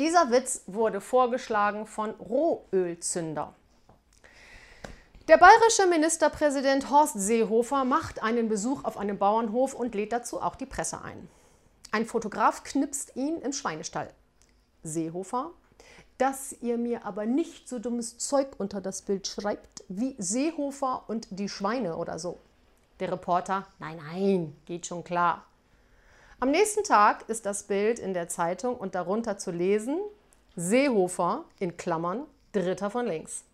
Dieser Witz wurde vorgeschlagen von Rohölzünder. Der bayerische Ministerpräsident Horst Seehofer macht einen Besuch auf einem Bauernhof und lädt dazu auch die Presse ein. Ein Fotograf knipst ihn im Schweinestall. Seehofer, dass ihr mir aber nicht so dummes Zeug unter das Bild schreibt wie Seehofer und die Schweine oder so. Der Reporter, nein, nein, geht schon klar. Am nächsten Tag ist das Bild in der Zeitung und darunter zu lesen, Seehofer in Klammern, Dritter von links.